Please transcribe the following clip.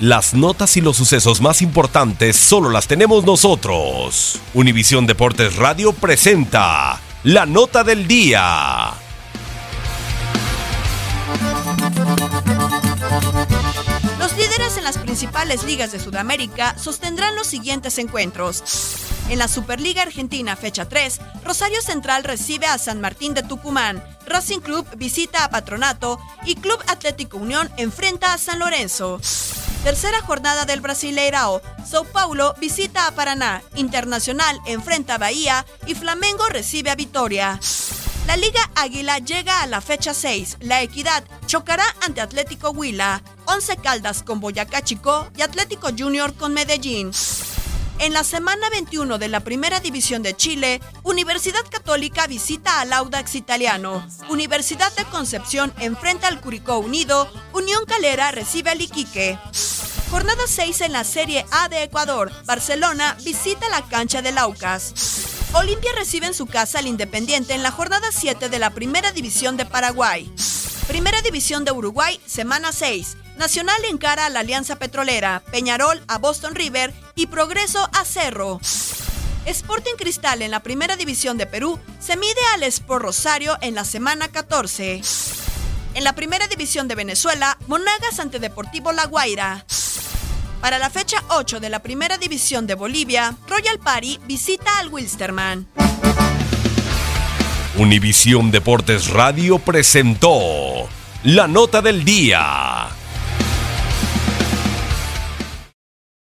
Las notas y los sucesos más importantes solo las tenemos nosotros. Univisión Deportes Radio presenta la nota del día. Los líderes en las principales ligas de Sudamérica sostendrán los siguientes encuentros. En la Superliga Argentina, fecha 3, Rosario Central recibe a San Martín de Tucumán, Racing Club visita a Patronato y Club Atlético Unión enfrenta a San Lorenzo. Tercera jornada del Brasileirao. Sao Paulo visita a Paraná, Internacional enfrenta a Bahía y Flamengo recibe a Vitoria. La Liga Águila llega a la fecha 6. La Equidad chocará ante Atlético Huila, Once Caldas con Boyacá Chico y Atlético Junior con Medellín. En la semana 21 de la Primera División de Chile, Universidad Católica visita al Audax Italiano. Universidad de Concepción enfrenta al Curicó Unido. Unión Calera recibe al Iquique. Jornada 6 en la Serie A de Ecuador. Barcelona visita la cancha del Aucas. Olimpia recibe en su casa al Independiente en la jornada 7 de la Primera División de Paraguay. Primera División de Uruguay, semana 6. Nacional encara a la Alianza Petrolera, Peñarol a Boston River y Progreso a Cerro. Sporting Cristal en la Primera División de Perú se mide al Sport Rosario en la semana 14. En la Primera División de Venezuela, Monagas ante Deportivo La Guaira. Para la fecha 8 de la Primera División de Bolivia, Royal Party visita al Wilstermann. Univisión Deportes Radio presentó la nota del día.